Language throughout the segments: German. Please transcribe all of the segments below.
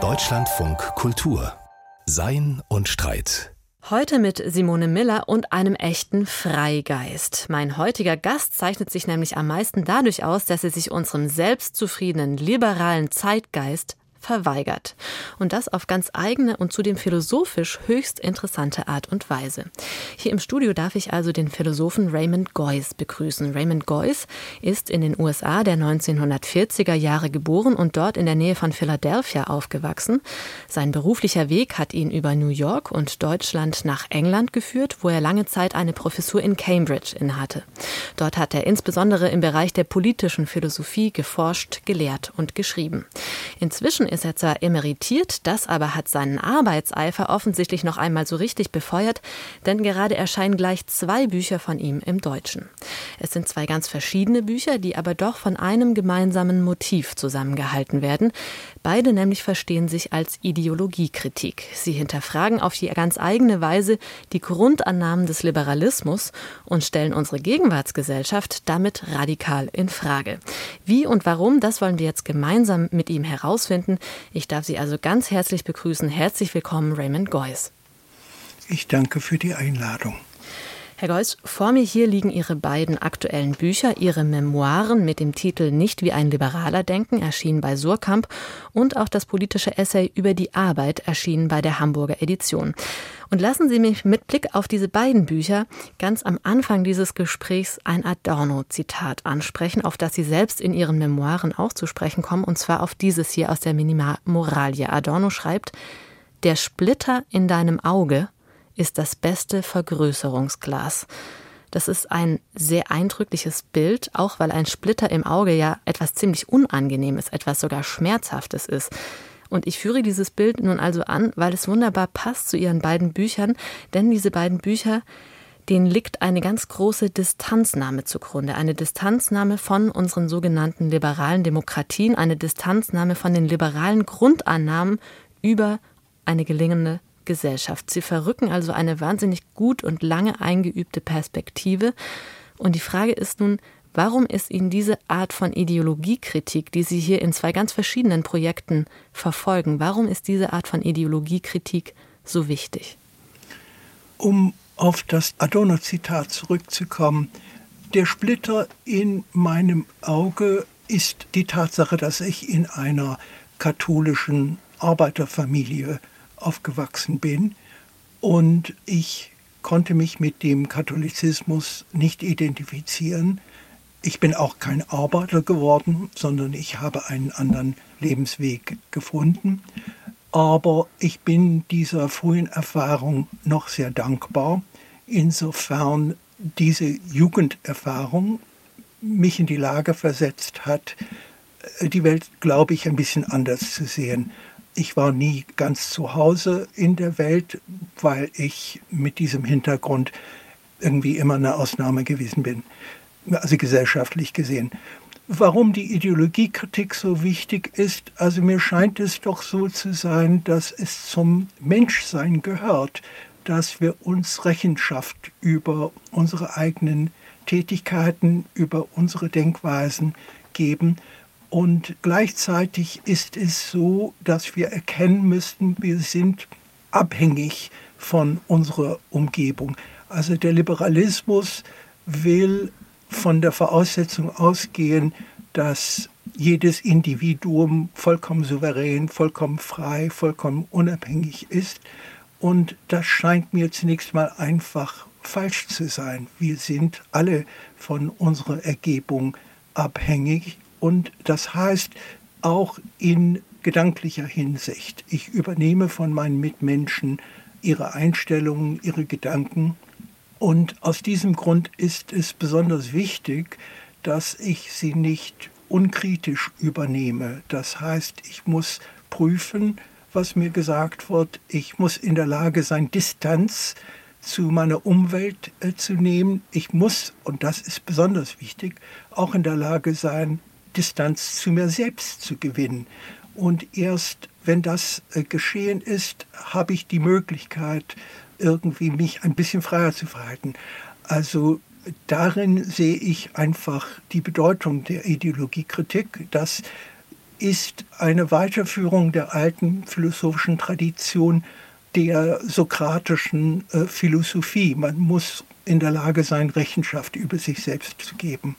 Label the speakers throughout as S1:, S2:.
S1: Deutschlandfunk Kultur Sein und Streit
S2: Heute mit Simone Miller und einem echten Freigeist. Mein heutiger Gast zeichnet sich nämlich am meisten dadurch aus, dass er sich unserem selbstzufriedenen, liberalen Zeitgeist verweigert. Und das auf ganz eigene und zudem philosophisch höchst interessante Art und Weise. Hier im Studio darf ich also den Philosophen Raymond Geuss begrüßen. Raymond Geuss ist in den USA der 1940er Jahre geboren und dort in der Nähe von Philadelphia aufgewachsen. Sein beruflicher Weg hat ihn über New York und Deutschland nach England geführt, wo er lange Zeit eine Professur in Cambridge innehatte. Dort hat er insbesondere im Bereich der politischen Philosophie geforscht, gelehrt und geschrieben. Inzwischen ist er zwar emeritiert, das aber hat seinen Arbeitseifer offensichtlich noch einmal so richtig befeuert, denn gerade erscheinen gleich zwei Bücher von ihm im Deutschen. Es sind zwei ganz verschiedene Bücher, die aber doch von einem gemeinsamen Motiv zusammengehalten werden. Beide nämlich verstehen sich als Ideologiekritik. Sie hinterfragen auf die ganz eigene Weise die Grundannahmen des Liberalismus und stellen unsere Gegenwartsgesellschaft damit radikal in Frage. Wie und warum, das wollen wir jetzt gemeinsam mit ihm herausfinden. Ich darf Sie also ganz herzlich begrüßen. Herzlich willkommen, Raymond Geuss.
S3: Ich danke für die Einladung.
S2: Herr Geuss, vor mir hier liegen Ihre beiden aktuellen Bücher, Ihre Memoiren mit dem Titel Nicht wie ein Liberaler denken, erschienen bei Surkamp, und auch das politische Essay über die Arbeit, erschienen bei der Hamburger Edition. Und lassen Sie mich mit Blick auf diese beiden Bücher ganz am Anfang dieses Gesprächs ein Adorno-Zitat ansprechen, auf das Sie selbst in Ihren Memoiren auch zu sprechen kommen, und zwar auf dieses hier aus der Minima Moralie. Adorno schreibt, der Splitter in deinem Auge ist das beste Vergrößerungsglas. Das ist ein sehr eindrückliches Bild, auch weil ein Splitter im Auge ja etwas ziemlich Unangenehmes, etwas sogar Schmerzhaftes ist. Und ich führe dieses Bild nun also an, weil es wunderbar passt zu Ihren beiden Büchern, denn diese beiden Bücher, denen liegt eine ganz große Distanznahme zugrunde. Eine Distanznahme von unseren sogenannten liberalen Demokratien, eine Distanznahme von den liberalen Grundannahmen über eine gelingende Gesellschaft. Sie verrücken also eine wahnsinnig gut und lange eingeübte Perspektive. Und die Frage ist nun, warum ist Ihnen diese Art von Ideologiekritik, die Sie hier in zwei ganz verschiedenen Projekten verfolgen, warum ist diese Art von Ideologiekritik so wichtig?
S3: Um auf das Adorno-Zitat zurückzukommen, der Splitter in meinem Auge ist die Tatsache, dass ich in einer katholischen Arbeiterfamilie aufgewachsen bin und ich konnte mich mit dem Katholizismus nicht identifizieren. Ich bin auch kein Arbeiter geworden, sondern ich habe einen anderen Lebensweg gefunden. Aber ich bin dieser frühen Erfahrung noch sehr dankbar, insofern diese Jugenderfahrung mich in die Lage versetzt hat, die Welt, glaube ich, ein bisschen anders zu sehen. Ich war nie ganz zu Hause in der Welt, weil ich mit diesem Hintergrund irgendwie immer eine Ausnahme gewesen bin, also gesellschaftlich gesehen. Warum die Ideologiekritik so wichtig ist, also mir scheint es doch so zu sein, dass es zum Menschsein gehört, dass wir uns Rechenschaft über unsere eigenen Tätigkeiten, über unsere Denkweisen geben und gleichzeitig ist es so, dass wir erkennen müssten, wir sind abhängig von unserer Umgebung. Also der Liberalismus will von der Voraussetzung ausgehen, dass jedes Individuum vollkommen souverän, vollkommen frei, vollkommen unabhängig ist. Und das scheint mir zunächst mal einfach falsch zu sein. Wir sind alle von unserer Ergebung abhängig und das heißt auch in gedanklicher Hinsicht. Ich übernehme von meinen Mitmenschen ihre Einstellungen, ihre Gedanken. Und aus diesem Grund ist es besonders wichtig, dass ich sie nicht unkritisch übernehme. Das heißt, ich muss prüfen, was mir gesagt wird. Ich muss in der Lage sein, Distanz zu meiner Umwelt äh, zu nehmen. Ich muss, und das ist besonders wichtig, auch in der Lage sein, Distanz zu mir selbst zu gewinnen. Und erst wenn das äh, geschehen ist, habe ich die Möglichkeit, irgendwie mich ein bisschen freier zu verhalten. Also darin sehe ich einfach die Bedeutung der Ideologiekritik, dass ist eine Weiterführung der alten philosophischen Tradition der sokratischen äh, Philosophie. Man muss in der Lage sein, Rechenschaft über sich selbst zu geben.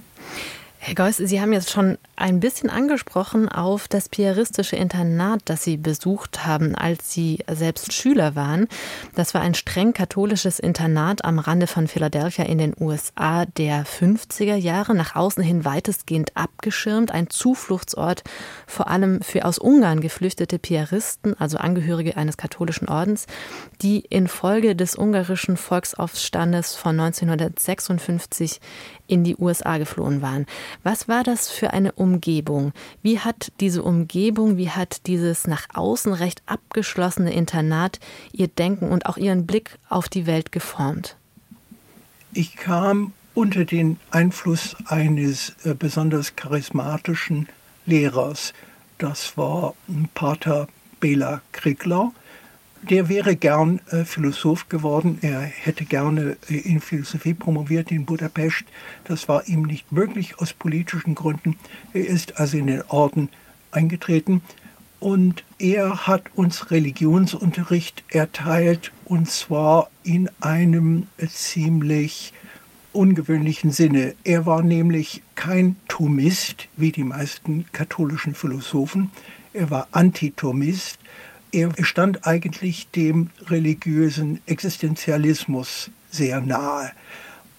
S2: Herr Geuss, Sie haben jetzt schon ein bisschen angesprochen auf das piaristische Internat, das Sie besucht haben, als Sie selbst Schüler waren. Das war ein streng katholisches Internat am Rande von Philadelphia in den USA der 50er Jahre, nach außen hin weitestgehend abgeschirmt, ein Zufluchtsort vor allem für aus Ungarn geflüchtete Piaristen, also Angehörige eines katholischen Ordens, die infolge des ungarischen Volksaufstandes von 1956 in die USA geflohen waren. Was war das für eine Umgebung? Wie hat diese Umgebung, wie hat dieses nach außen recht abgeschlossene Internat Ihr Denken und auch Ihren Blick auf die Welt geformt?
S3: Ich kam unter den Einfluss eines äh, besonders charismatischen Lehrers. Das war Pater Bela Krigler der wäre gern äh, Philosoph geworden. Er hätte gerne äh, in Philosophie promoviert in Budapest. Das war ihm nicht möglich aus politischen Gründen. Er ist also in den Orden eingetreten und er hat uns Religionsunterricht erteilt und zwar in einem ziemlich ungewöhnlichen Sinne. Er war nämlich kein Thomist wie die meisten katholischen Philosophen. Er war Antitomist er stand eigentlich dem religiösen Existenzialismus sehr nahe.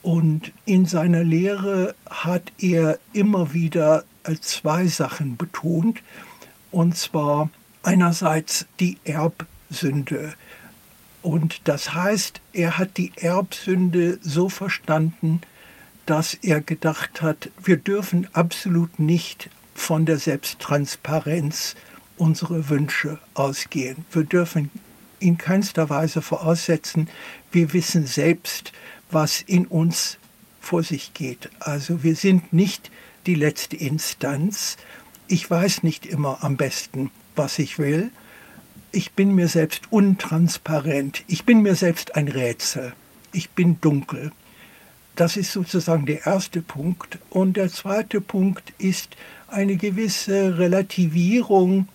S3: Und in seiner Lehre hat er immer wieder zwei Sachen betont. Und zwar einerseits die Erbsünde. Und das heißt, er hat die Erbsünde so verstanden, dass er gedacht hat, wir dürfen absolut nicht von der Selbsttransparenz unsere Wünsche ausgehen. Wir dürfen in keinster Weise voraussetzen, wir wissen selbst, was in uns vor sich geht. Also wir sind nicht die letzte Instanz. Ich weiß nicht immer am besten, was ich will. Ich bin mir selbst untransparent. Ich bin mir selbst ein Rätsel. Ich bin dunkel. Das ist sozusagen der erste Punkt. Und der zweite Punkt ist eine gewisse Relativierung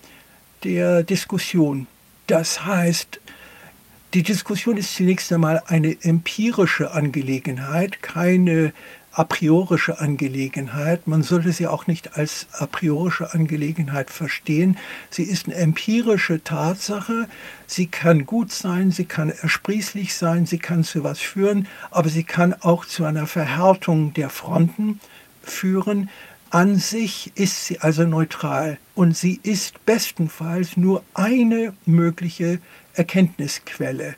S3: der Diskussion. Das heißt, die Diskussion ist zunächst einmal eine empirische Angelegenheit, keine a priorische Angelegenheit. Man sollte sie auch nicht als a priorische Angelegenheit verstehen. Sie ist eine empirische Tatsache. Sie kann gut sein, sie kann ersprießlich sein, sie kann zu was führen, aber sie kann auch zu einer Verhärtung der Fronten führen. An sich ist sie also neutral und sie ist bestenfalls nur eine mögliche Erkenntnisquelle.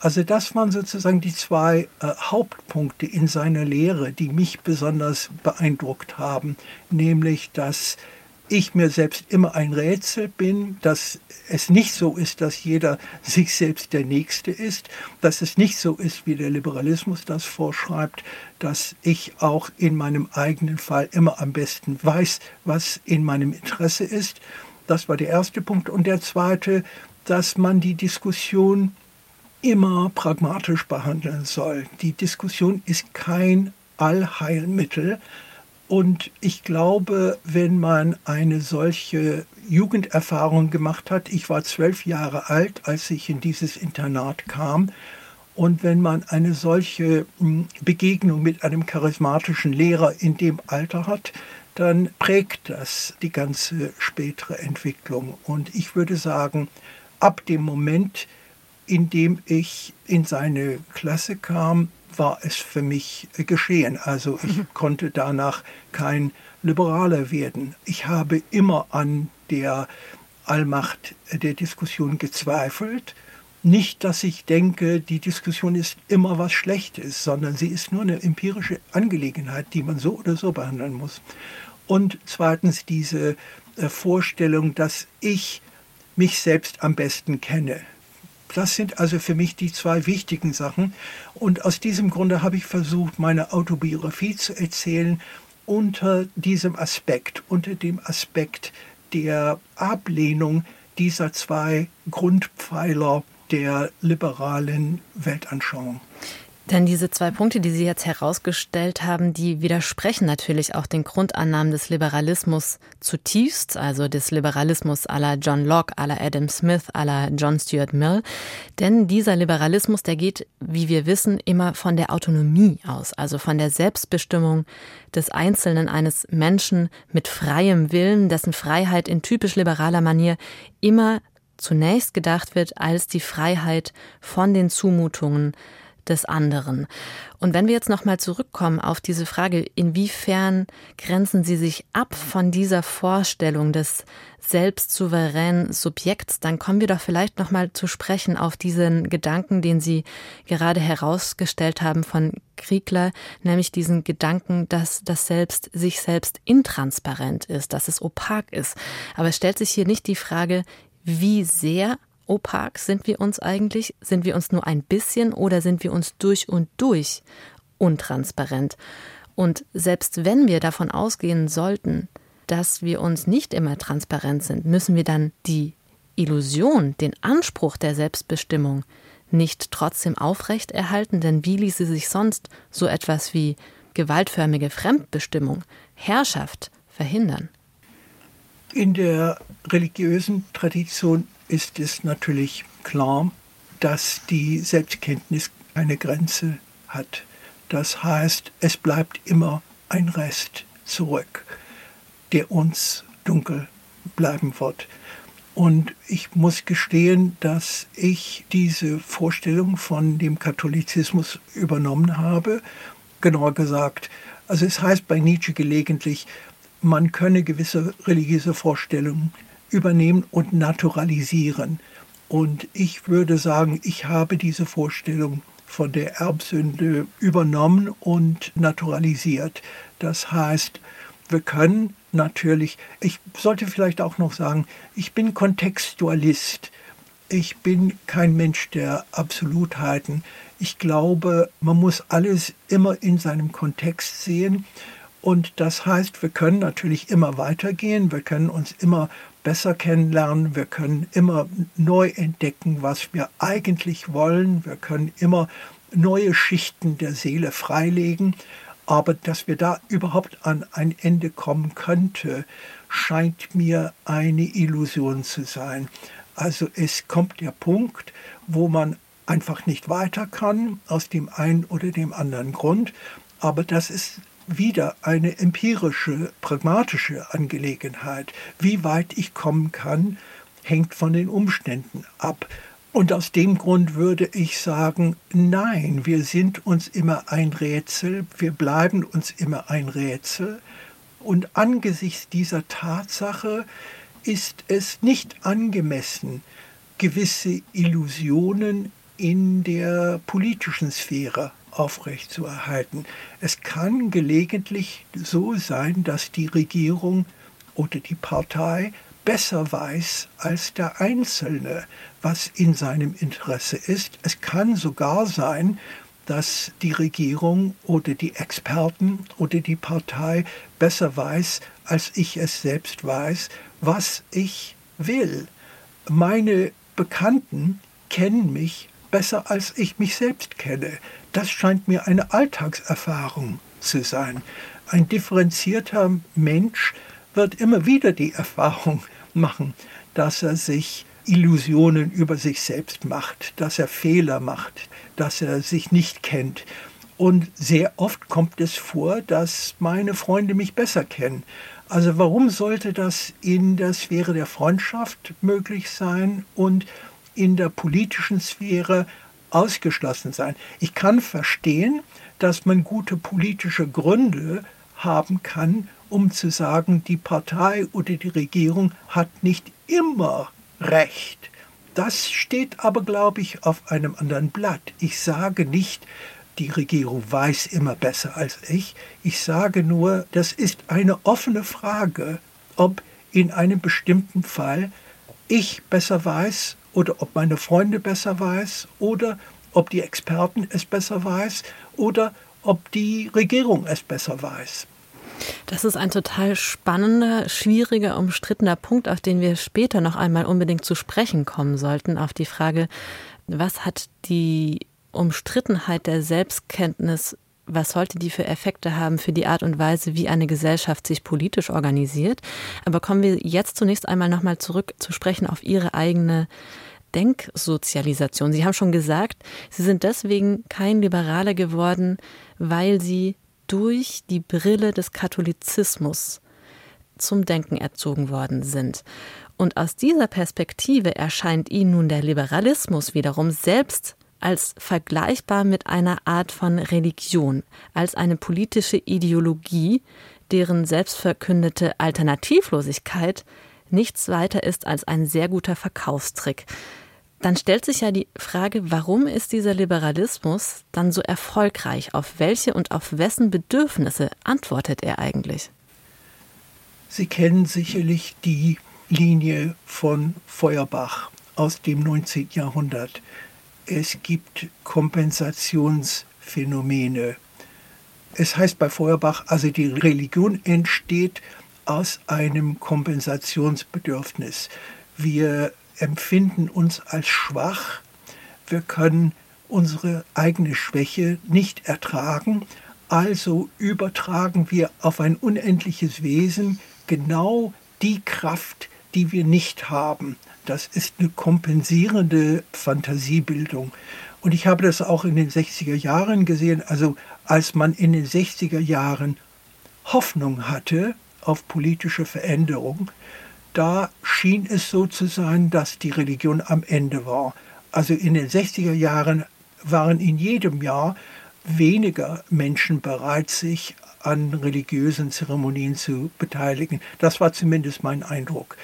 S3: Also das waren sozusagen die zwei äh, Hauptpunkte in seiner Lehre, die mich besonders beeindruckt haben, nämlich dass ich mir selbst immer ein Rätsel bin, dass es nicht so ist, dass jeder sich selbst der Nächste ist, dass es nicht so ist, wie der Liberalismus das vorschreibt, dass ich auch in meinem eigenen Fall immer am besten weiß, was in meinem Interesse ist. Das war der erste Punkt. Und der zweite, dass man die Diskussion immer pragmatisch behandeln soll. Die Diskussion ist kein Allheilmittel, und ich glaube, wenn man eine solche Jugenderfahrung gemacht hat, ich war zwölf Jahre alt, als ich in dieses Internat kam, und wenn man eine solche hm, Begegnung mit einem charismatischen Lehrer in dem Alter hat, dann prägt das die ganze spätere Entwicklung. Und ich würde sagen, ab dem Moment, in dem ich in seine Klasse kam, war es für mich geschehen. Also ich mhm. konnte danach kein Liberaler werden. Ich habe immer an der Allmacht der Diskussion gezweifelt. Nicht, dass ich denke, die Diskussion ist immer was Schlechtes, sondern sie ist nur eine empirische Angelegenheit, die man so oder so behandeln muss. Und zweitens diese äh, Vorstellung, dass ich mich selbst am besten kenne. Das sind also für mich die zwei wichtigen Sachen. Und aus diesem Grunde habe ich versucht, meine Autobiografie zu erzählen unter diesem Aspekt, unter dem Aspekt der Ablehnung dieser zwei Grundpfeiler der liberalen Weltanschauung.
S2: Denn diese zwei Punkte, die Sie jetzt herausgestellt haben, die widersprechen natürlich auch den Grundannahmen des Liberalismus zutiefst, also des Liberalismus aller John Locke, aller Adam Smith, aller John Stuart Mill. Denn dieser Liberalismus, der geht, wie wir wissen, immer von der Autonomie aus, also von der Selbstbestimmung des Einzelnen eines Menschen mit freiem Willen, dessen Freiheit in typisch liberaler Manier immer zunächst gedacht wird als die Freiheit von den Zumutungen des anderen. Und wenn wir jetzt nochmal zurückkommen auf diese Frage, inwiefern grenzen Sie sich ab von dieser Vorstellung des selbstsouveränen Subjekts, dann kommen wir doch vielleicht nochmal zu sprechen auf diesen Gedanken, den Sie gerade herausgestellt haben von Kriegler, nämlich diesen Gedanken, dass das Selbst sich selbst intransparent ist, dass es opak ist. Aber es stellt sich hier nicht die Frage, wie sehr opak sind wir uns eigentlich? Sind wir uns nur ein bisschen oder sind wir uns durch und durch untransparent? Und selbst wenn wir davon ausgehen sollten, dass wir uns nicht immer transparent sind, müssen wir dann die Illusion, den Anspruch der Selbstbestimmung nicht trotzdem aufrechterhalten, denn wie ließe sich sonst so etwas wie gewaltförmige Fremdbestimmung, Herrschaft verhindern?
S3: In der religiösen Tradition ist es natürlich klar, dass die Selbstkenntnis eine Grenze hat. Das heißt, es bleibt immer ein Rest zurück, der uns dunkel bleiben wird. Und ich muss gestehen, dass ich diese Vorstellung von dem Katholizismus übernommen habe. Genauer gesagt, also es heißt bei Nietzsche gelegentlich, man könne gewisse religiöse Vorstellungen übernehmen und naturalisieren. Und ich würde sagen, ich habe diese Vorstellung von der Erbsünde übernommen und naturalisiert. Das heißt, wir können natürlich, ich sollte vielleicht auch noch sagen, ich bin Kontextualist. Ich bin kein Mensch der Absolutheiten. Ich glaube, man muss alles immer in seinem Kontext sehen. Und das heißt, wir können natürlich immer weitergehen, wir können uns immer besser kennenlernen, wir können immer neu entdecken, was wir eigentlich wollen, wir können immer neue Schichten der Seele freilegen, aber dass wir da überhaupt an ein Ende kommen könnte, scheint mir eine Illusion zu sein. Also es kommt der Punkt, wo man einfach nicht weiter kann, aus dem einen oder dem anderen Grund, aber das ist wieder eine empirische, pragmatische Angelegenheit. Wie weit ich kommen kann, hängt von den Umständen ab. Und aus dem Grund würde ich sagen, nein, wir sind uns immer ein Rätsel, wir bleiben uns immer ein Rätsel. Und angesichts dieser Tatsache ist es nicht angemessen, gewisse Illusionen in der politischen Sphäre aufrechtzuerhalten. Es kann gelegentlich so sein, dass die Regierung oder die Partei besser weiß als der Einzelne, was in seinem Interesse ist. Es kann sogar sein, dass die Regierung oder die Experten oder die Partei besser weiß, als ich es selbst weiß, was ich will. Meine Bekannten kennen mich besser, als ich mich selbst kenne. Das scheint mir eine Alltagserfahrung zu sein. Ein differenzierter Mensch wird immer wieder die Erfahrung machen, dass er sich Illusionen über sich selbst macht, dass er Fehler macht, dass er sich nicht kennt. Und sehr oft kommt es vor, dass meine Freunde mich besser kennen. Also warum sollte das in der Sphäre der Freundschaft möglich sein und in der politischen Sphäre ausgeschlossen sein. Ich kann verstehen, dass man gute politische Gründe haben kann, um zu sagen, die Partei oder die Regierung hat nicht immer recht. Das steht aber, glaube ich, auf einem anderen Blatt. Ich sage nicht, die Regierung weiß immer besser als ich. Ich sage nur, das ist eine offene Frage, ob in einem bestimmten Fall ich besser weiß oder ob meine Freunde besser weiß oder ob die Experten es besser weiß oder ob die Regierung es besser weiß.
S2: Das ist ein total spannender, schwieriger, umstrittener Punkt, auf den wir später noch einmal unbedingt zu sprechen kommen sollten, auf die Frage, was hat die Umstrittenheit der Selbstkenntnis was sollte die für Effekte haben für die Art und Weise, wie eine Gesellschaft sich politisch organisiert. Aber kommen wir jetzt zunächst einmal nochmal zurück zu sprechen auf Ihre eigene Denksozialisation. Sie haben schon gesagt, Sie sind deswegen kein Liberaler geworden, weil Sie durch die Brille des Katholizismus zum Denken erzogen worden sind. Und aus dieser Perspektive erscheint Ihnen nun der Liberalismus wiederum selbst als vergleichbar mit einer Art von Religion, als eine politische Ideologie, deren selbstverkündete Alternativlosigkeit nichts weiter ist als ein sehr guter Verkaufstrick. Dann stellt sich ja die Frage, warum ist dieser Liberalismus dann so erfolgreich? Auf welche und auf wessen Bedürfnisse antwortet er eigentlich?
S3: Sie kennen sicherlich die Linie von Feuerbach aus dem 19. Jahrhundert es gibt Kompensationsphänomene. Es heißt bei Feuerbach, also die Religion entsteht aus einem Kompensationsbedürfnis. Wir empfinden uns als schwach, wir können unsere eigene Schwäche nicht ertragen, also übertragen wir auf ein unendliches Wesen genau die Kraft, die wir nicht haben. Das ist eine kompensierende Fantasiebildung. Und ich habe das auch in den 60er Jahren gesehen. Also als man in den 60er Jahren Hoffnung hatte auf politische Veränderung, da schien es so zu sein, dass die Religion am Ende war. Also in den 60er Jahren waren in jedem Jahr weniger Menschen bereit, sich an religiösen Zeremonien zu beteiligen. Das war zumindest mein Eindruck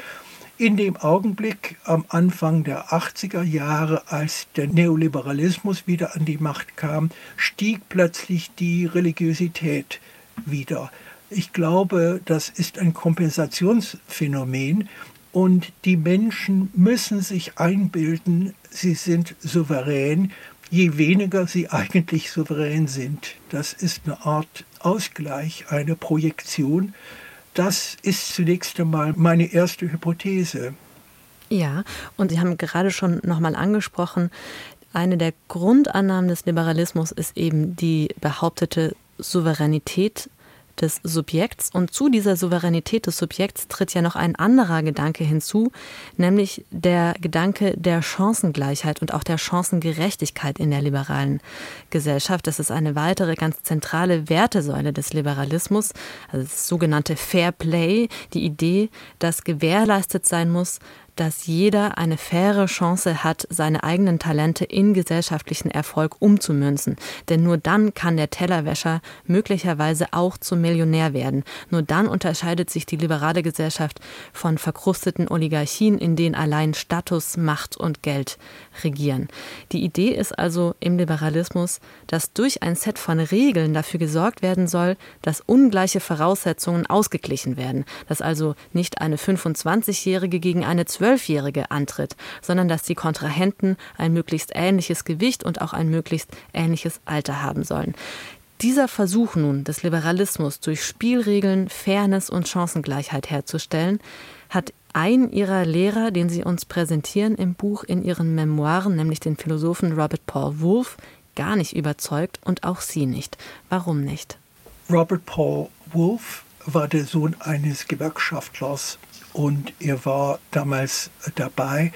S3: in dem Augenblick am Anfang der 80er Jahre, als der Neoliberalismus wieder an die Macht kam, stieg plötzlich die Religiosität wieder. Ich glaube, das ist ein Kompensationsphänomen und die Menschen müssen sich einbilden, sie sind souverän, je weniger sie eigentlich souverän sind. Das ist eine Art Ausgleich, eine Projektion das ist zunächst einmal meine erste Hypothese.
S2: Ja, und Sie haben gerade schon nochmal angesprochen, eine der Grundannahmen des Liberalismus ist eben die behauptete Souveränität des Subjekts. Und zu dieser Souveränität des Subjekts tritt ja noch ein anderer Gedanke hinzu, nämlich der Gedanke der Chancengleichheit und auch der Chancengerechtigkeit in der liberalen Gesellschaft. Das ist eine weitere ganz zentrale Wertesäule des Liberalismus, also das sogenannte Fair Play, die Idee, dass gewährleistet sein muss, dass jeder eine faire Chance hat, seine eigenen Talente in gesellschaftlichen Erfolg umzumünzen. Denn nur dann kann der Tellerwäscher möglicherweise auch zum Millionär werden. Nur dann unterscheidet sich die liberale Gesellschaft von verkrusteten Oligarchien, in denen allein Status, Macht und Geld regieren. Die Idee ist also im Liberalismus, dass durch ein Set von Regeln dafür gesorgt werden soll, dass ungleiche Voraussetzungen ausgeglichen werden. Dass also nicht eine 25-Jährige gegen eine Zwölfjährige antritt, sondern dass die Kontrahenten ein möglichst ähnliches Gewicht und auch ein möglichst ähnliches Alter haben sollen. Dieser Versuch nun des Liberalismus durch Spielregeln, Fairness und Chancengleichheit herzustellen, hat ein ihrer Lehrer, den sie uns präsentieren im Buch in ihren Memoiren, nämlich den Philosophen Robert Paul Wolff, gar nicht überzeugt und auch sie nicht. Warum nicht?
S3: Robert Paul Wolff war der Sohn eines Gewerkschaftlers und er war damals dabei,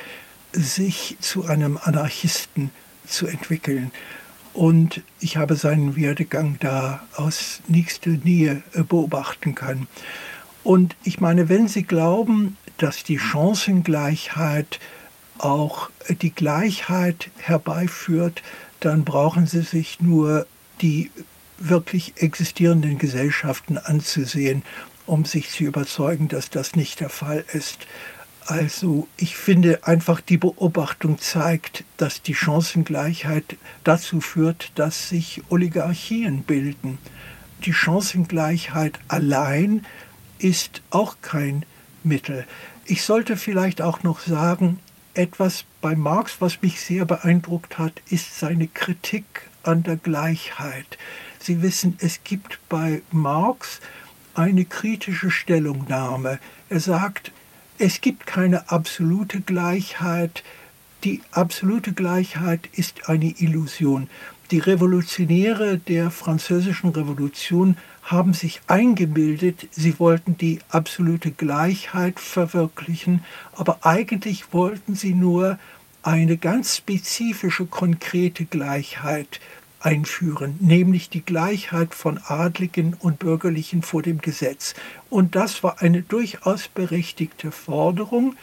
S3: sich zu einem Anarchisten zu entwickeln. Und ich habe seinen Werdegang da aus nächster Nähe beobachten können. Und ich meine, wenn Sie glauben, dass die Chancengleichheit auch die Gleichheit herbeiführt, dann brauchen Sie sich nur die wirklich existierenden Gesellschaften anzusehen um sich zu überzeugen, dass das nicht der Fall ist. Also ich finde einfach, die Beobachtung zeigt, dass die Chancengleichheit dazu führt, dass sich Oligarchien bilden. Die Chancengleichheit allein ist auch kein Mittel. Ich sollte vielleicht auch noch sagen, etwas bei Marx, was mich sehr beeindruckt hat, ist seine Kritik an der Gleichheit. Sie wissen, es gibt bei Marx eine kritische Stellungnahme. Er sagt, es gibt keine absolute Gleichheit, Die absolute Gleichheit ist eine Illusion. Die Revolutionäre der französischen Revolution haben sich eingebildet, sie wollten die absolute Gleichheit verwirklichen, aber eigentlich wollten sie nur eine ganz spezifische, konkrete Gleichheit einführen, nämlich die Gleichheit von Adligen und Bürgerlichen vor dem Gesetz. Und das war eine durchaus berechtigte Forderung,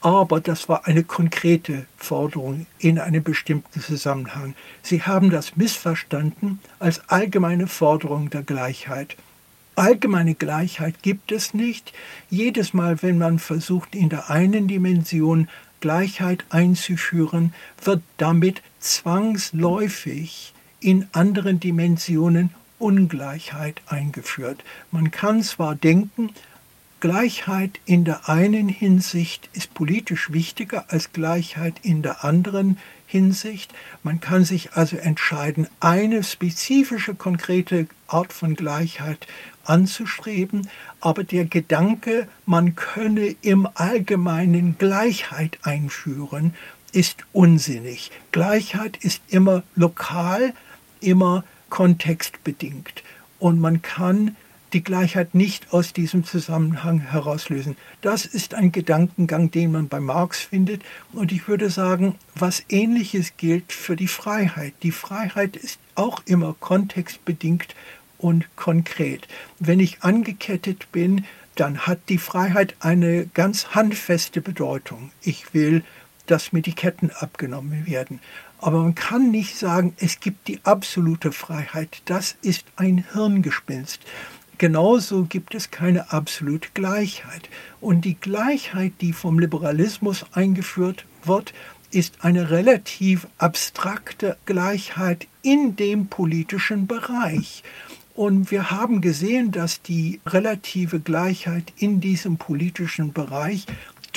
S3: aber das war eine konkrete Forderung in einem bestimmten Zusammenhang. Sie haben das missverstanden als allgemeine Forderung der Gleichheit. Allgemeine Gleichheit gibt es nicht. Jedes Mal, wenn man versucht, in der einen Dimension Gleichheit einzuführen, wird damit zwangsläufig in anderen Dimensionen Ungleichheit eingeführt. Man kann zwar denken, Gleichheit in der einen Hinsicht ist politisch wichtiger als Gleichheit in der anderen Hinsicht. Man kann sich also entscheiden, eine spezifische, konkrete Art von Gleichheit anzustreben, aber der Gedanke, man könne im Allgemeinen Gleichheit einführen, ist unsinnig. Gleichheit ist immer lokal, immer kontextbedingt. Und man kann die Gleichheit nicht aus diesem Zusammenhang herauslösen. Das ist ein Gedankengang, den man bei Marx findet. Und ich würde sagen, was ähnliches gilt für die Freiheit. Die Freiheit ist auch immer kontextbedingt und konkret. Wenn ich angekettet bin, dann hat die Freiheit eine ganz handfeste Bedeutung. Ich will, dass mir die Ketten abgenommen werden. Aber man kann nicht sagen, es gibt die absolute Freiheit. Das ist ein Hirngespinst. Genauso gibt es keine absolute Gleichheit. Und die Gleichheit, die vom Liberalismus eingeführt wird, ist eine relativ abstrakte Gleichheit in dem politischen Bereich. Und wir haben gesehen, dass die relative Gleichheit in diesem politischen Bereich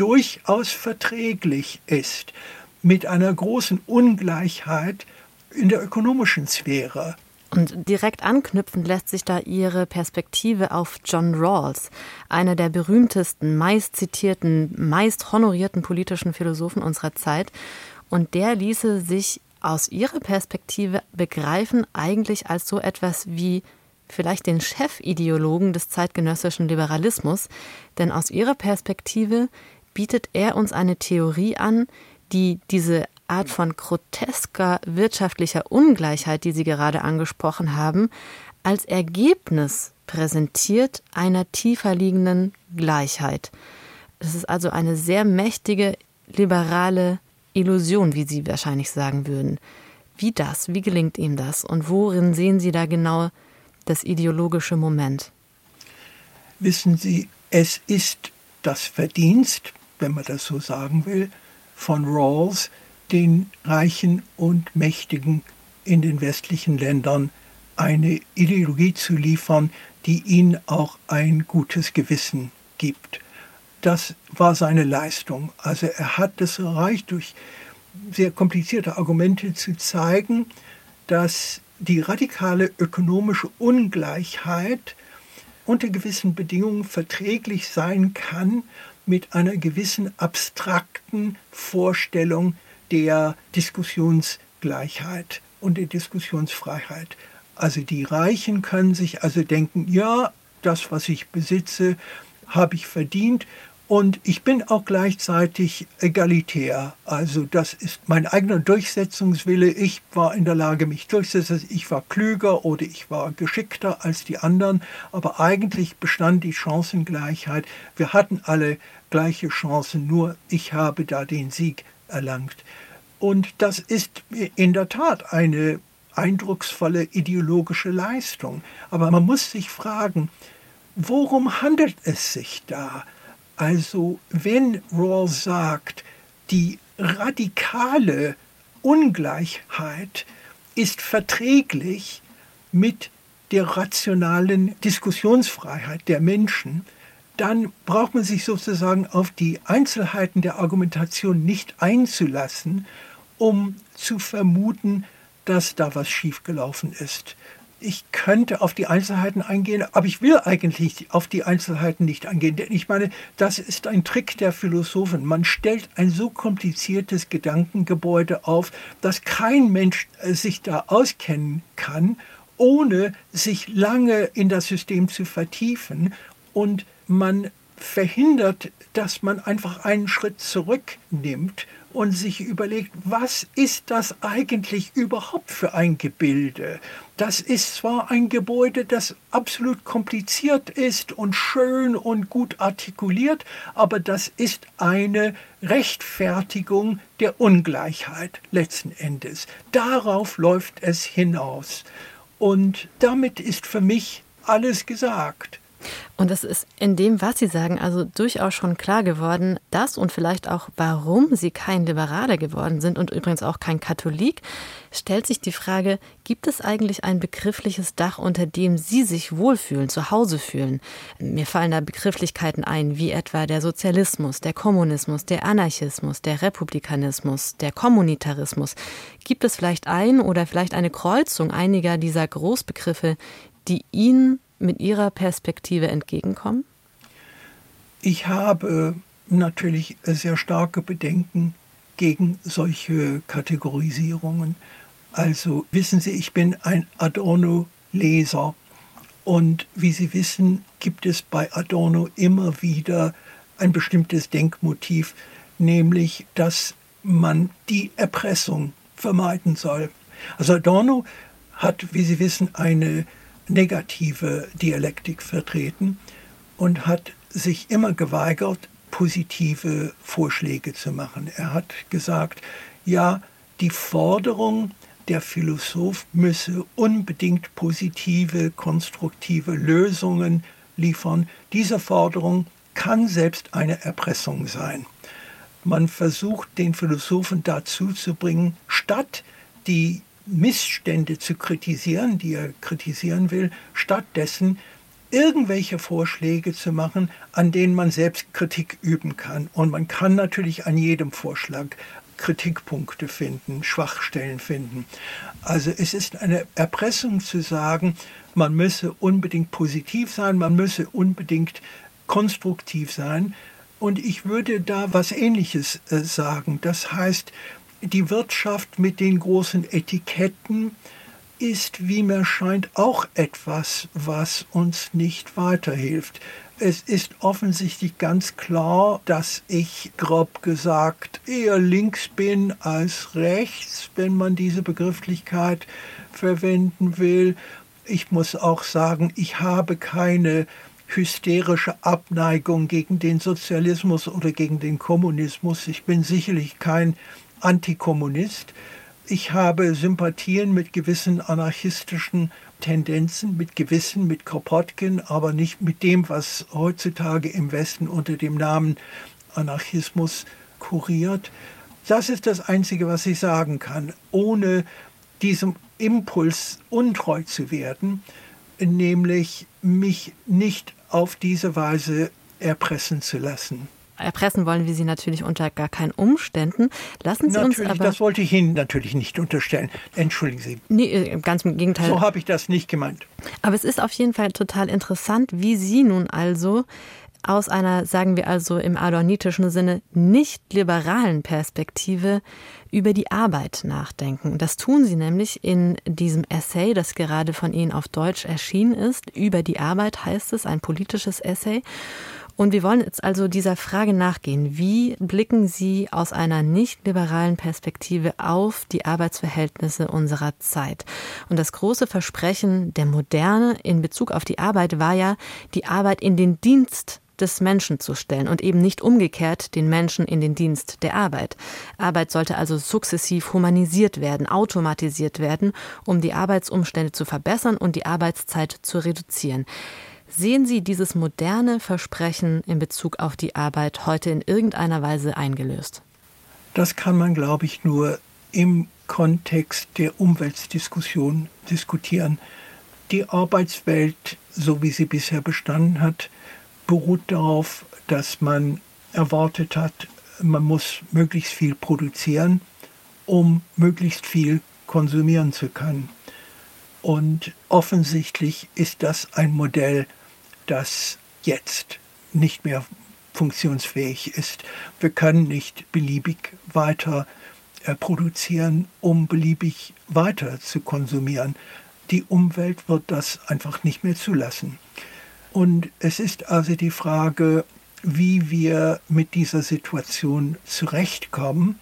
S3: durchaus verträglich ist mit einer großen Ungleichheit in der ökonomischen Sphäre.
S2: Und direkt anknüpfend lässt sich da Ihre Perspektive auf John Rawls, einer der berühmtesten, meist zitierten, meist honorierten politischen Philosophen unserer Zeit. Und der ließe sich aus Ihrer Perspektive begreifen eigentlich als so etwas wie vielleicht den Chefideologen des zeitgenössischen Liberalismus, denn aus Ihrer Perspektive bietet er uns eine Theorie an, die diese Art von grotesker wirtschaftlicher Ungleichheit, die Sie gerade angesprochen haben, als Ergebnis präsentiert einer tiefer liegenden Gleichheit. Es ist also eine sehr mächtige liberale Illusion, wie Sie wahrscheinlich sagen würden. Wie das? Wie gelingt ihm das? Und worin sehen Sie da genau das ideologische Moment?
S3: Wissen Sie, es ist das Verdienst, wenn man das so sagen will, von Rawls, den Reichen und Mächtigen in den westlichen Ländern eine Ideologie zu liefern, die ihnen auch ein gutes Gewissen gibt. Das war seine Leistung. Also er hat es erreicht, durch sehr komplizierte Argumente zu zeigen, dass die radikale ökonomische Ungleichheit unter gewissen Bedingungen verträglich sein kann mit einer gewissen abstrakten Vorstellung der Diskussionsgleichheit und der Diskussionsfreiheit. Also die Reichen können sich also denken, ja, das, was ich besitze, habe ich verdient und ich bin auch gleichzeitig egalitär. Also das ist mein eigener Durchsetzungswille. Ich war in der Lage, mich durchzusetzen. Ich war klüger oder ich war geschickter als die anderen. Aber eigentlich bestand die Chancengleichheit. Wir hatten alle gleiche Chancen, nur ich habe da den Sieg erlangt. Und das ist in der Tat eine eindrucksvolle ideologische Leistung. Aber man muss sich fragen, worum handelt es sich da? Also wenn Rawls sagt, die radikale Ungleichheit ist verträglich mit der rationalen Diskussionsfreiheit der Menschen, dann braucht man sich sozusagen auf die Einzelheiten der Argumentation nicht einzulassen, um zu vermuten, dass da was schiefgelaufen ist. ich könnte auf die Einzelheiten eingehen, aber ich will eigentlich auf die Einzelheiten nicht eingehen. Denn ich meine, das ist ein Trick der Philosophen. Man stellt ein so kompliziertes Gedankengebäude auf, dass kein Mensch äh, sich da auskennen kann, ohne sich lange in das System zu vertiefen. Und man verhindert, dass man einfach einen Schritt zurücknimmt und sich überlegt, was ist das eigentlich überhaupt für ein Gebilde? Das ist zwar ein Gebäude, das absolut kompliziert ist und schön und gut artikuliert, aber das ist eine Rechtfertigung der Ungleichheit letzten Endes. Darauf läuft es hinaus. Und damit ist für mich alles gesagt.
S2: Und es ist in dem, was Sie sagen, also durchaus schon klar geworden, dass und vielleicht auch, warum Sie kein Liberaler geworden sind und übrigens auch kein Katholik, stellt sich die Frage, gibt es eigentlich ein begriffliches Dach, unter dem Sie sich wohlfühlen, zu Hause fühlen? Mir fallen da Begrifflichkeiten ein, wie etwa der Sozialismus, der Kommunismus, der Anarchismus, der Republikanismus, der Kommunitarismus. Gibt es vielleicht ein oder vielleicht eine Kreuzung einiger dieser Großbegriffe, die Ihnen mit Ihrer Perspektive entgegenkommen?
S3: Ich habe natürlich sehr starke Bedenken gegen solche Kategorisierungen. Also wissen Sie, ich bin ein Adorno-Leser und wie Sie wissen, gibt es bei Adorno immer wieder ein bestimmtes Denkmotiv, nämlich dass man die Erpressung vermeiden soll. Also Adorno hat, wie Sie wissen, eine negative Dialektik vertreten und hat sich immer geweigert, positive Vorschläge zu machen. Er hat gesagt, ja, die Forderung, der Philosoph müsse unbedingt positive, konstruktive Lösungen liefern. Diese Forderung kann selbst eine Erpressung sein. Man versucht den Philosophen dazu zu bringen, statt die Missstände zu kritisieren, die er kritisieren will, stattdessen irgendwelche Vorschläge zu machen, an denen man selbst Kritik üben kann. Und man kann natürlich an jedem Vorschlag Kritikpunkte finden, Schwachstellen finden. Also es ist eine Erpressung zu sagen, man müsse unbedingt positiv sein, man müsse unbedingt konstruktiv sein. Und ich würde da was Ähnliches äh, sagen. Das heißt, die Wirtschaft mit den großen Etiketten ist, wie mir scheint, auch etwas, was uns nicht weiterhilft. Es ist offensichtlich ganz klar, dass ich grob gesagt eher links bin als rechts, wenn man diese Begrifflichkeit verwenden will. Ich muss auch sagen, ich habe keine hysterische Abneigung gegen den Sozialismus oder gegen den Kommunismus. Ich bin sicherlich kein Antikommunist. Ich habe Sympathien mit gewissen anarchistischen Tendenzen, mit gewissen, mit Kropotkin, aber nicht mit dem, was heutzutage im Westen unter dem Namen Anarchismus kuriert. Das ist das Einzige, was ich sagen kann, ohne diesem Impuls untreu zu werden, nämlich mich nicht auf diese Weise erpressen zu lassen
S2: erpressen wollen wir Sie natürlich unter gar keinen Umständen. Lassen Sie
S3: natürlich,
S2: uns aber.
S3: Das wollte ich Ihnen natürlich nicht unterstellen. Entschuldigen Sie.
S2: Nee, äh, ganz im Gegenteil.
S3: So habe ich das nicht gemeint.
S2: Aber es ist auf jeden Fall total interessant, wie Sie nun also aus einer, sagen wir also im adornitischen Sinne, nicht liberalen Perspektive über die Arbeit nachdenken. Das tun Sie nämlich in diesem Essay, das gerade von Ihnen auf Deutsch erschienen ist. Über die Arbeit heißt es, ein politisches Essay. Und wir wollen jetzt also dieser Frage nachgehen. Wie blicken Sie aus einer nicht liberalen Perspektive auf die Arbeitsverhältnisse unserer Zeit? Und das große Versprechen der Moderne in Bezug auf die Arbeit war ja, die Arbeit in den Dienst des Menschen zu stellen und eben nicht umgekehrt den Menschen in den Dienst der Arbeit. Arbeit sollte also sukzessiv humanisiert werden, automatisiert werden, um die Arbeitsumstände zu verbessern und die Arbeitszeit zu reduzieren. Sehen Sie dieses moderne Versprechen in Bezug auf die Arbeit heute in irgendeiner Weise eingelöst?
S3: Das kann man, glaube ich, nur im Kontext der Umweltdiskussion diskutieren. Die Arbeitswelt, so wie sie bisher bestanden hat, beruht darauf, dass man erwartet hat, man muss möglichst viel produzieren, um möglichst viel konsumieren zu können. Und offensichtlich ist das ein Modell, das jetzt nicht mehr funktionsfähig ist. Wir können nicht beliebig weiter äh, produzieren, um beliebig weiter zu konsumieren. Die Umwelt wird das einfach nicht mehr zulassen. Und es ist also die Frage, wie wir mit dieser Situation zurechtkommen.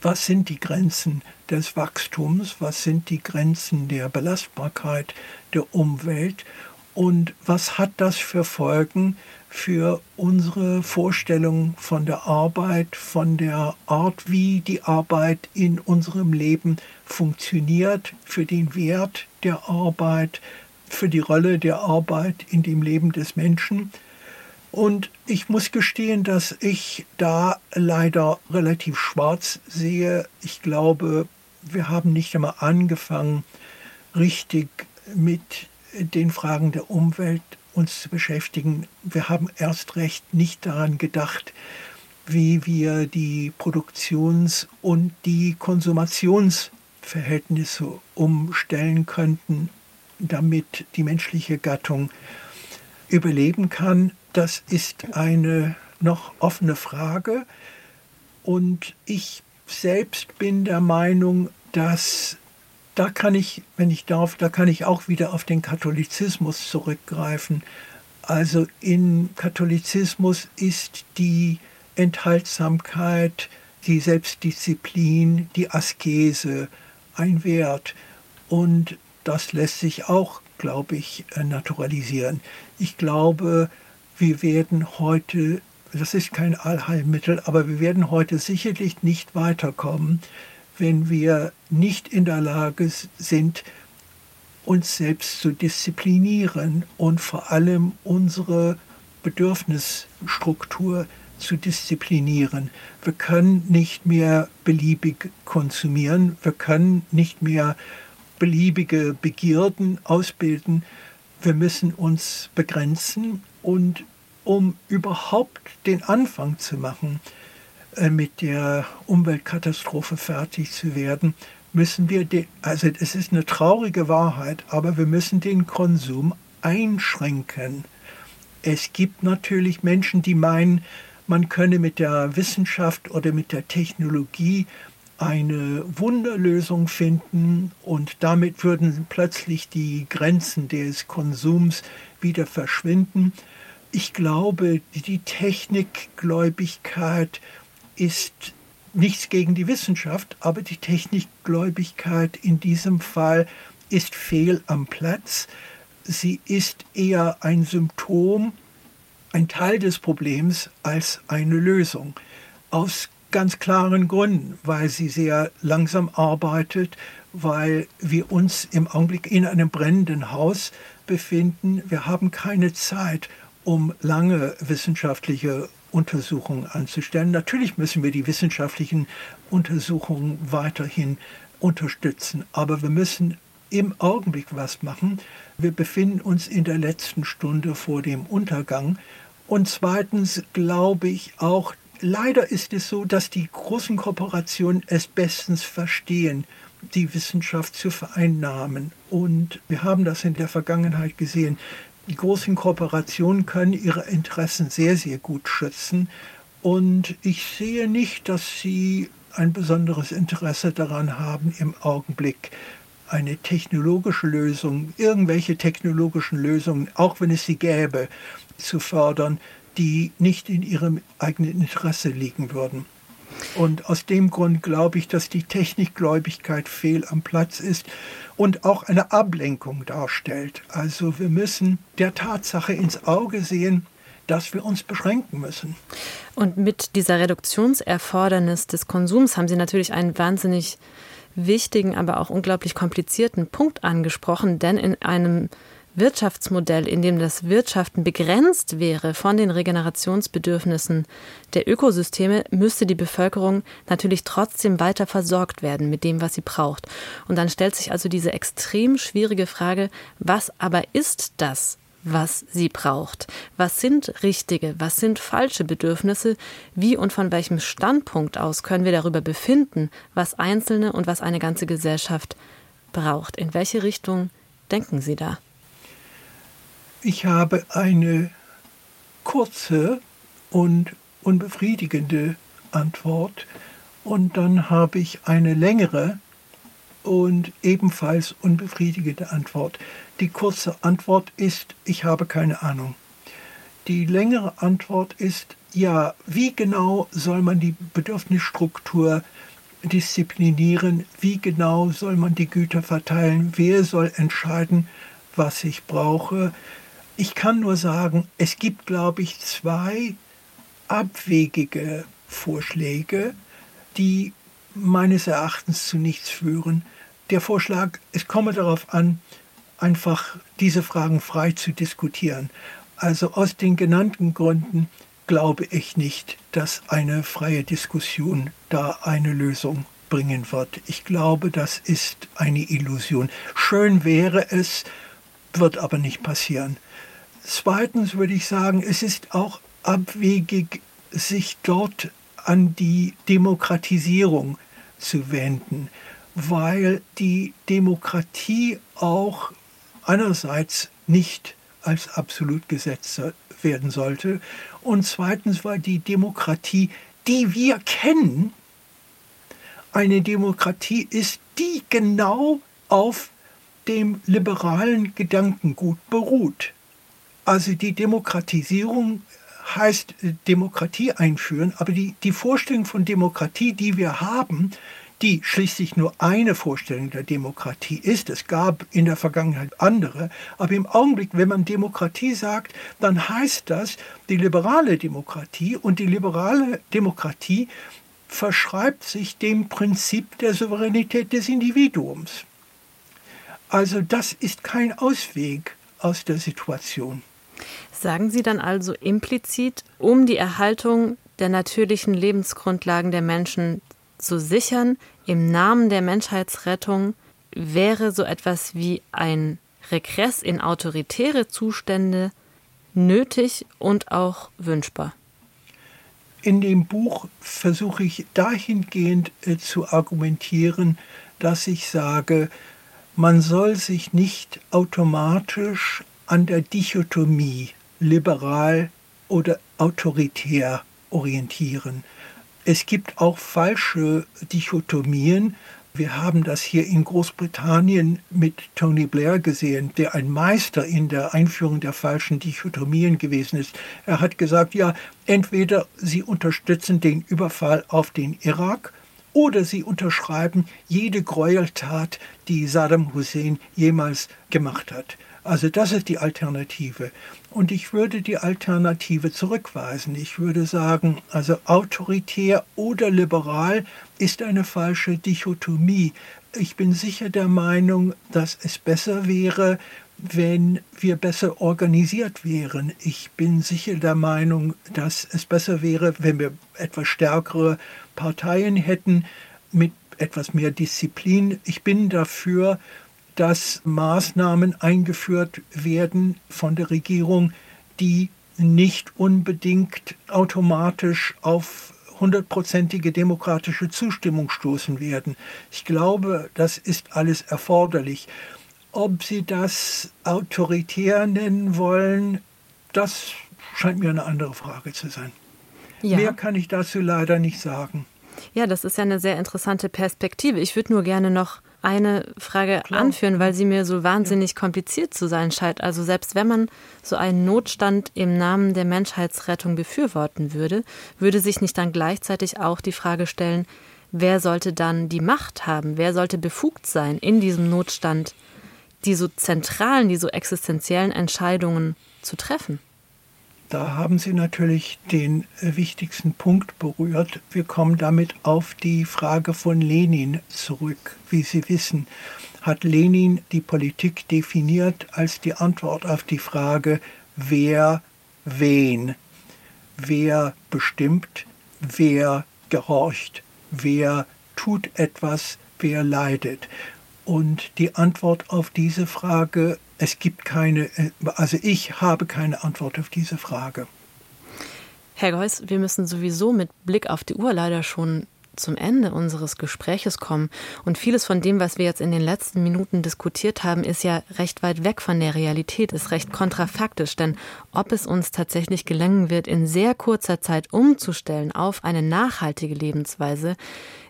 S3: Was sind die Grenzen des Wachstums? Was sind die Grenzen der Belastbarkeit der Umwelt? Und was hat das für Folgen für unsere Vorstellung von der Arbeit, von der Art, wie die Arbeit in unserem Leben funktioniert, für den Wert der Arbeit, für die Rolle der Arbeit in dem Leben des Menschen? Und ich muss gestehen, dass ich da leider relativ schwarz sehe. Ich glaube, wir haben nicht einmal angefangen, richtig mit den Fragen der Umwelt uns zu beschäftigen. Wir haben erst recht nicht daran gedacht, wie wir die Produktions- und die Konsumationsverhältnisse umstellen könnten, damit die menschliche Gattung überleben kann. Das ist eine noch offene Frage. Und ich selbst bin der Meinung, dass da kann ich, wenn ich darf, da kann ich auch wieder auf den Katholizismus zurückgreifen. Also im Katholizismus ist die Enthaltsamkeit, die Selbstdisziplin, die Askese ein Wert. Und das lässt sich auch, glaube ich, naturalisieren. Ich glaube, wir werden heute, das ist kein Allheilmittel, aber wir werden heute sicherlich nicht weiterkommen, wenn wir nicht in der Lage sind, uns selbst zu disziplinieren und vor allem unsere Bedürfnisstruktur zu disziplinieren. Wir können nicht mehr beliebig konsumieren, wir können nicht mehr beliebige Begierden ausbilden. Wir müssen uns begrenzen und um überhaupt den Anfang zu machen, mit der Umweltkatastrophe fertig zu werden, müssen wir, also es ist eine traurige Wahrheit, aber wir müssen den Konsum einschränken. Es gibt natürlich Menschen, die meinen, man könne mit der Wissenschaft oder mit der Technologie eine Wunderlösung finden und damit würden plötzlich die Grenzen des Konsums wieder verschwinden. Ich glaube, die Technikgläubigkeit ist nichts gegen die Wissenschaft, aber die Technikgläubigkeit in diesem Fall ist fehl am Platz. Sie ist eher ein Symptom, ein Teil des Problems als eine Lösung. Aus ganz klaren Gründen, weil sie sehr langsam arbeitet, weil wir uns im Augenblick in einem brennenden Haus befinden. Wir haben keine Zeit, um lange wissenschaftliche Untersuchungen anzustellen. Natürlich müssen wir die wissenschaftlichen Untersuchungen weiterhin unterstützen, aber wir müssen im Augenblick was machen. Wir befinden uns in der letzten Stunde vor dem Untergang. Und zweitens glaube ich auch, leider ist es so, dass die großen Kooperationen es bestens verstehen, die Wissenschaft zu vereinnahmen. Und wir haben das in der Vergangenheit gesehen. Die großen Kooperationen können ihre Interessen sehr, sehr gut schützen. Und ich sehe nicht, dass sie ein besonderes Interesse daran haben, im Augenblick eine technologische Lösung, irgendwelche technologischen Lösungen, auch wenn es sie gäbe, zu fördern, die nicht in ihrem eigenen Interesse liegen würden. Und aus dem Grund glaube ich, dass die Technikgläubigkeit fehl am Platz ist und auch eine Ablenkung darstellt. Also wir müssen der Tatsache ins Auge sehen, dass wir uns beschränken müssen.
S2: Und mit dieser Reduktionserfordernis des Konsums haben Sie natürlich einen wahnsinnig wichtigen, aber auch unglaublich komplizierten Punkt angesprochen, denn in einem Wirtschaftsmodell, in dem das Wirtschaften begrenzt wäre von den Regenerationsbedürfnissen der Ökosysteme, müsste die Bevölkerung natürlich trotzdem weiter versorgt werden mit dem, was sie braucht. Und dann stellt sich also diese extrem schwierige Frage, was aber ist das, was sie braucht? Was sind richtige, was sind falsche Bedürfnisse? Wie und von welchem Standpunkt aus können wir darüber befinden, was Einzelne und was eine ganze Gesellschaft braucht? In welche Richtung denken Sie da?
S3: Ich habe eine kurze und unbefriedigende Antwort und dann habe ich eine längere und ebenfalls unbefriedigende Antwort. Die kurze Antwort ist, ich habe keine Ahnung. Die längere Antwort ist, ja, wie genau soll man die Bedürfnisstruktur disziplinieren? Wie genau soll man die Güter verteilen? Wer soll entscheiden, was ich brauche? Ich kann nur sagen, es gibt, glaube ich, zwei abwegige Vorschläge, die meines Erachtens zu nichts führen. Der Vorschlag, es komme darauf an, einfach diese Fragen frei zu diskutieren. Also aus den genannten Gründen glaube ich nicht, dass eine freie Diskussion da eine Lösung bringen wird. Ich glaube, das ist eine Illusion. Schön wäre es, wird aber nicht passieren. Zweitens würde ich sagen, es ist auch abwegig, sich dort an die Demokratisierung zu wenden, weil die Demokratie auch einerseits nicht als absolut gesetzt werden sollte und zweitens, weil die Demokratie, die wir kennen, eine Demokratie ist, die genau auf dem liberalen Gedankengut beruht. Also die Demokratisierung heißt äh, Demokratie einführen, aber die, die Vorstellung von Demokratie, die wir haben, die schließlich nur eine Vorstellung der Demokratie ist. Es gab in der Vergangenheit andere, aber im Augenblick, wenn man Demokratie sagt, dann heißt das die liberale Demokratie und die liberale Demokratie verschreibt sich dem Prinzip der Souveränität des Individuums. Also das ist kein Ausweg aus der Situation.
S2: Sagen Sie dann also implizit, um die Erhaltung der natürlichen Lebensgrundlagen der Menschen zu sichern, im Namen der Menschheitsrettung wäre so etwas wie ein Regress in autoritäre Zustände nötig und auch wünschbar.
S3: In dem Buch versuche ich dahingehend äh, zu argumentieren, dass ich sage, man soll sich nicht automatisch an der Dichotomie liberal oder autoritär orientieren. Es gibt auch falsche Dichotomien. Wir haben das hier in Großbritannien mit Tony Blair gesehen, der ein Meister in der Einführung der falschen Dichotomien gewesen ist. Er hat gesagt, ja, entweder Sie unterstützen den Überfall auf den Irak oder Sie unterschreiben jede Gräueltat, die Saddam Hussein jemals gemacht hat. Also das ist die Alternative. Und ich würde die Alternative zurückweisen. Ich würde sagen, also autoritär oder liberal ist eine falsche Dichotomie. Ich bin sicher der Meinung, dass es besser wäre, wenn wir besser organisiert wären. Ich bin sicher der Meinung, dass es besser wäre, wenn wir etwas stärkere Parteien hätten mit etwas mehr Disziplin. Ich bin dafür, dass Maßnahmen eingeführt werden von der Regierung, die nicht unbedingt automatisch auf hundertprozentige demokratische Zustimmung stoßen werden. Ich glaube, das ist alles erforderlich. Ob Sie das autoritär nennen wollen, das scheint mir eine andere Frage zu sein. Ja. Mehr kann ich dazu leider nicht sagen.
S2: Ja, das ist ja eine sehr interessante Perspektive. Ich würde nur gerne noch eine Frage Klar. anführen, weil sie mir so wahnsinnig ja. kompliziert zu sein scheint. Also selbst wenn man so einen Notstand im Namen der Menschheitsrettung befürworten würde, würde sich nicht dann gleichzeitig auch die Frage stellen, wer sollte dann die Macht haben, wer sollte befugt sein, in diesem Notstand die so zentralen, die so existenziellen Entscheidungen zu treffen?
S3: Da haben Sie natürlich den äh, wichtigsten Punkt berührt. Wir kommen damit auf die Frage von Lenin zurück. Wie Sie wissen, hat Lenin die Politik definiert als die Antwort auf die Frage, wer wen, wer bestimmt, wer gehorcht, wer tut etwas, wer leidet. Und die Antwort auf diese Frage es gibt keine, also ich habe keine Antwort auf diese Frage.
S2: Herr Geuss, wir müssen sowieso mit Blick auf die Uhr leider schon zum Ende unseres Gespräches kommen. Und vieles von dem, was wir jetzt in den letzten Minuten diskutiert haben, ist ja recht weit weg von der Realität, ist recht kontrafaktisch. Denn ob es uns tatsächlich gelingen wird, in sehr kurzer Zeit umzustellen auf eine nachhaltige Lebensweise,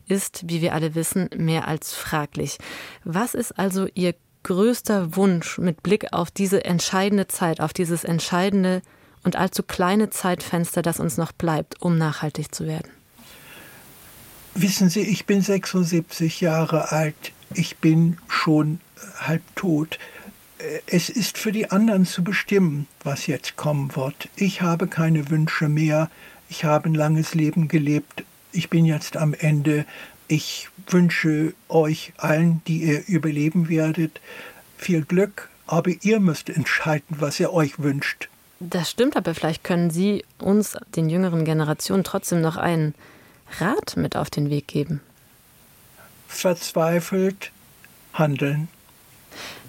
S2: ist, wie wir alle wissen, mehr als fraglich. Was ist also Ihr größter Wunsch mit Blick auf diese entscheidende Zeit, auf dieses entscheidende und allzu kleine Zeitfenster, das uns noch bleibt, um nachhaltig zu werden?
S3: Wissen Sie, ich bin 76 Jahre alt. Ich bin schon halb tot. Es ist für die anderen zu bestimmen, was jetzt kommen wird. Ich habe keine Wünsche mehr. Ich habe ein langes Leben gelebt. Ich bin jetzt am Ende. Ich wünsche euch allen, die ihr überleben werdet, viel Glück, aber ihr müsst entscheiden, was ihr euch wünscht.
S2: Das stimmt, aber vielleicht können Sie uns, den jüngeren Generationen, trotzdem noch einen Rat mit auf den Weg geben.
S3: Verzweifelt handeln.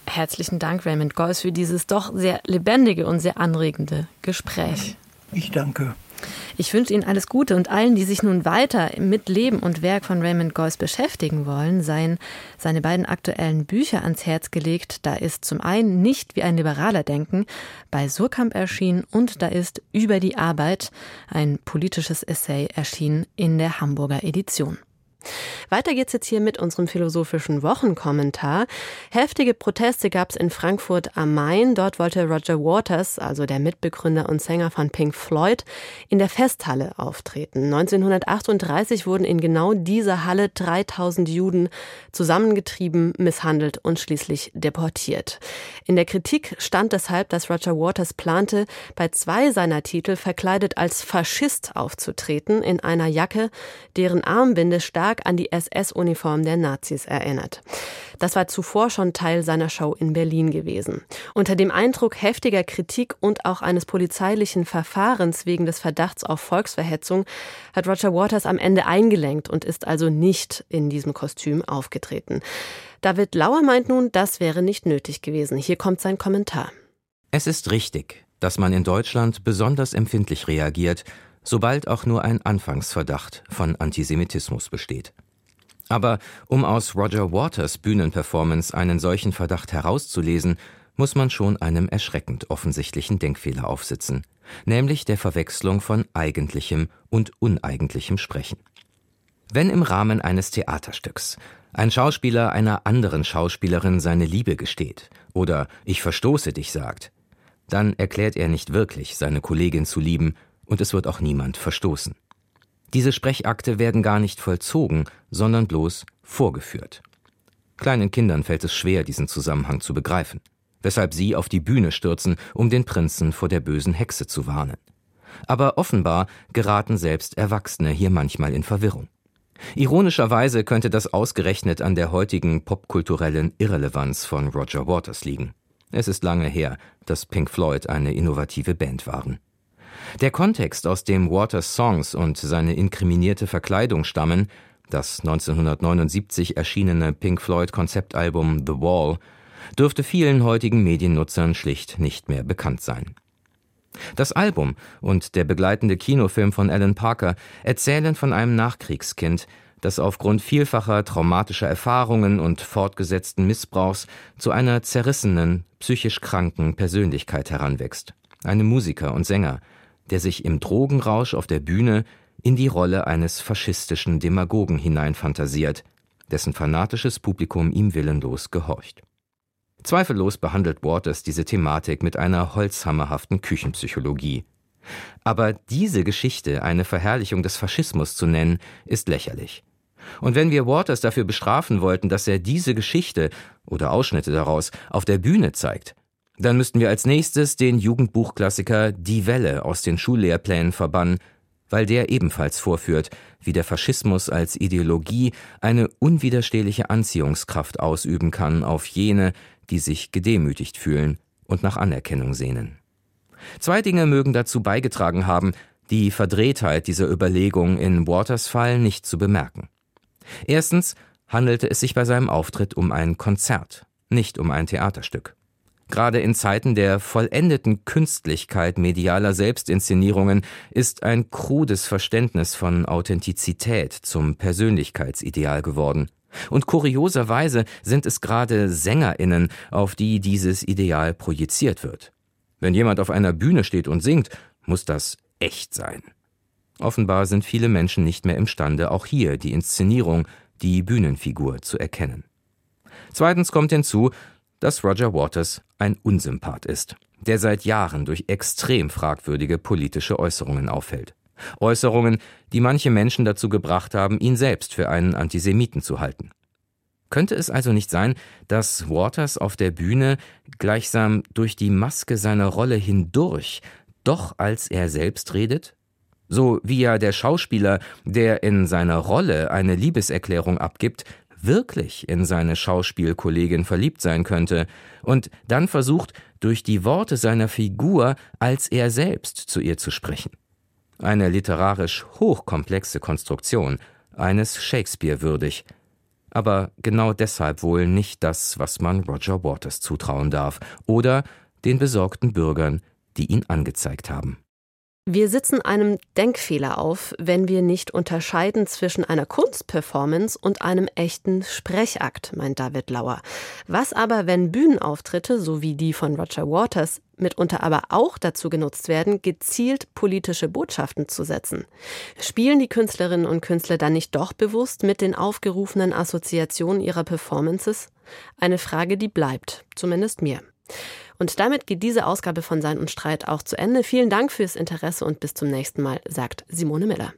S2: Herzlichen Dank, Raymond Geuss, für dieses doch sehr lebendige und sehr anregende Gespräch.
S3: Ich danke.
S2: Ich wünsche Ihnen alles Gute und allen, die sich nun weiter mit Leben und Werk von Raymond Geuss beschäftigen wollen, seien seine beiden aktuellen Bücher ans Herz gelegt. Da ist zum einen nicht wie ein liberaler Denken bei Surkamp erschienen und da ist über die Arbeit ein politisches Essay erschienen in der Hamburger Edition. Weiter geht's jetzt hier mit unserem philosophischen Wochenkommentar. Heftige Proteste gab's in Frankfurt am Main. Dort wollte Roger Waters, also der Mitbegründer und Sänger von Pink Floyd, in der Festhalle auftreten. 1938 wurden in genau dieser Halle 3000 Juden zusammengetrieben, misshandelt und schließlich deportiert. In der Kritik stand deshalb, dass Roger Waters plante, bei zwei seiner Titel verkleidet als Faschist aufzutreten, in einer Jacke, deren Armbinde stark stark an die SS-Uniform der Nazis erinnert. Das war zuvor schon Teil seiner Show in Berlin gewesen. Unter dem Eindruck heftiger Kritik und auch eines polizeilichen Verfahrens wegen des Verdachts auf Volksverhetzung hat Roger Waters am Ende eingelenkt und ist also nicht in diesem Kostüm aufgetreten. David Lauer meint nun, das wäre nicht nötig gewesen. Hier kommt sein Kommentar.
S4: Es ist richtig, dass man in Deutschland besonders empfindlich reagiert, sobald auch nur ein Anfangsverdacht von Antisemitismus besteht. Aber um aus Roger Waters Bühnenperformance einen solchen Verdacht herauszulesen, muss man schon einem erschreckend offensichtlichen Denkfehler aufsitzen, nämlich der Verwechslung von eigentlichem und uneigentlichem Sprechen. Wenn im Rahmen eines Theaterstücks ein Schauspieler einer anderen Schauspielerin seine Liebe gesteht oder ich verstoße dich sagt, dann erklärt er nicht wirklich, seine Kollegin zu lieben, und es wird auch niemand verstoßen. Diese Sprechakte werden gar nicht vollzogen, sondern bloß vorgeführt. Kleinen Kindern fällt es schwer, diesen Zusammenhang zu begreifen, weshalb sie auf die Bühne stürzen, um den Prinzen vor der bösen Hexe zu warnen. Aber offenbar geraten selbst Erwachsene hier manchmal in Verwirrung. Ironischerweise könnte das ausgerechnet an der heutigen popkulturellen Irrelevanz von Roger Waters liegen. Es ist lange her, dass Pink Floyd eine innovative Band waren. Der Kontext, aus dem Waters Songs und seine inkriminierte Verkleidung stammen, das 1979 erschienene Pink Floyd Konzeptalbum The Wall, dürfte vielen heutigen Mediennutzern schlicht nicht mehr bekannt sein. Das Album und der begleitende Kinofilm von Alan Parker erzählen von einem Nachkriegskind, das aufgrund vielfacher traumatischer Erfahrungen und fortgesetzten Missbrauchs zu einer zerrissenen, psychisch kranken Persönlichkeit heranwächst. Einem Musiker und Sänger, der sich im Drogenrausch auf der Bühne in die Rolle eines faschistischen Demagogen hineinfantasiert, dessen fanatisches Publikum ihm willenlos gehorcht. Zweifellos behandelt Waters diese Thematik mit einer holzhammerhaften Küchenpsychologie. Aber diese Geschichte eine Verherrlichung des Faschismus zu nennen, ist lächerlich. Und wenn wir Waters dafür bestrafen wollten, dass er diese Geschichte oder Ausschnitte daraus auf der Bühne zeigt, dann müssten wir als nächstes den Jugendbuchklassiker Die Welle aus den Schullehrplänen verbannen, weil der ebenfalls vorführt, wie der Faschismus als Ideologie eine unwiderstehliche Anziehungskraft ausüben kann auf jene, die sich gedemütigt fühlen und nach Anerkennung sehnen. Zwei Dinge mögen dazu beigetragen haben, die Verdrehtheit dieser Überlegung in Waters Fall nicht zu bemerken. Erstens handelte es sich bei seinem Auftritt um ein Konzert, nicht um ein Theaterstück. Gerade in Zeiten der vollendeten Künstlichkeit medialer Selbstinszenierungen ist ein krudes Verständnis von Authentizität zum Persönlichkeitsideal geworden. Und kurioserweise sind es gerade Sängerinnen, auf die dieses Ideal projiziert wird. Wenn jemand auf einer Bühne steht und singt, muss das echt sein. Offenbar sind viele Menschen nicht mehr imstande, auch hier die Inszenierung, die Bühnenfigur zu erkennen. Zweitens kommt hinzu, dass Roger Waters ein Unsympath ist, der seit Jahren durch extrem fragwürdige politische Äußerungen auffällt. Äußerungen, die manche Menschen dazu gebracht haben, ihn selbst für einen Antisemiten zu halten. Könnte es also nicht sein, dass Waters auf der Bühne gleichsam durch die Maske seiner Rolle hindurch doch als er selbst redet? So wie ja der Schauspieler, der in seiner Rolle eine Liebeserklärung abgibt, wirklich in seine Schauspielkollegin verliebt sein könnte und dann versucht, durch die Worte seiner Figur als er selbst zu ihr zu sprechen. Eine literarisch hochkomplexe Konstruktion, eines Shakespeare würdig. Aber genau deshalb wohl nicht das, was man Roger Waters zutrauen darf oder den besorgten Bürgern, die ihn angezeigt haben.
S2: Wir sitzen einem Denkfehler auf, wenn wir nicht unterscheiden zwischen einer Kunstperformance und einem echten Sprechakt, meint David Lauer. Was aber, wenn Bühnenauftritte, so wie die von Roger Waters, mitunter aber auch dazu genutzt werden, gezielt politische Botschaften zu setzen? Spielen die Künstlerinnen und Künstler dann nicht doch bewusst mit den aufgerufenen Assoziationen ihrer Performances? Eine Frage, die bleibt, zumindest mir. Und damit geht diese Ausgabe von Sein und Streit auch zu Ende. Vielen Dank fürs Interesse und bis zum nächsten Mal, sagt Simone Miller.